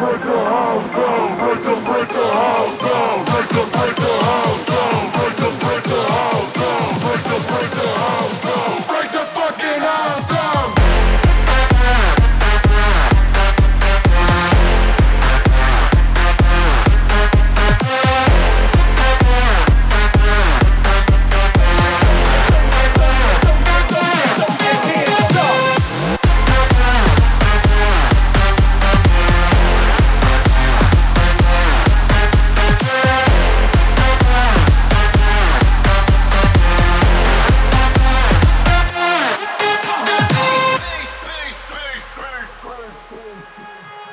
break the house down, break the break the house down, break the break the house down. すごい。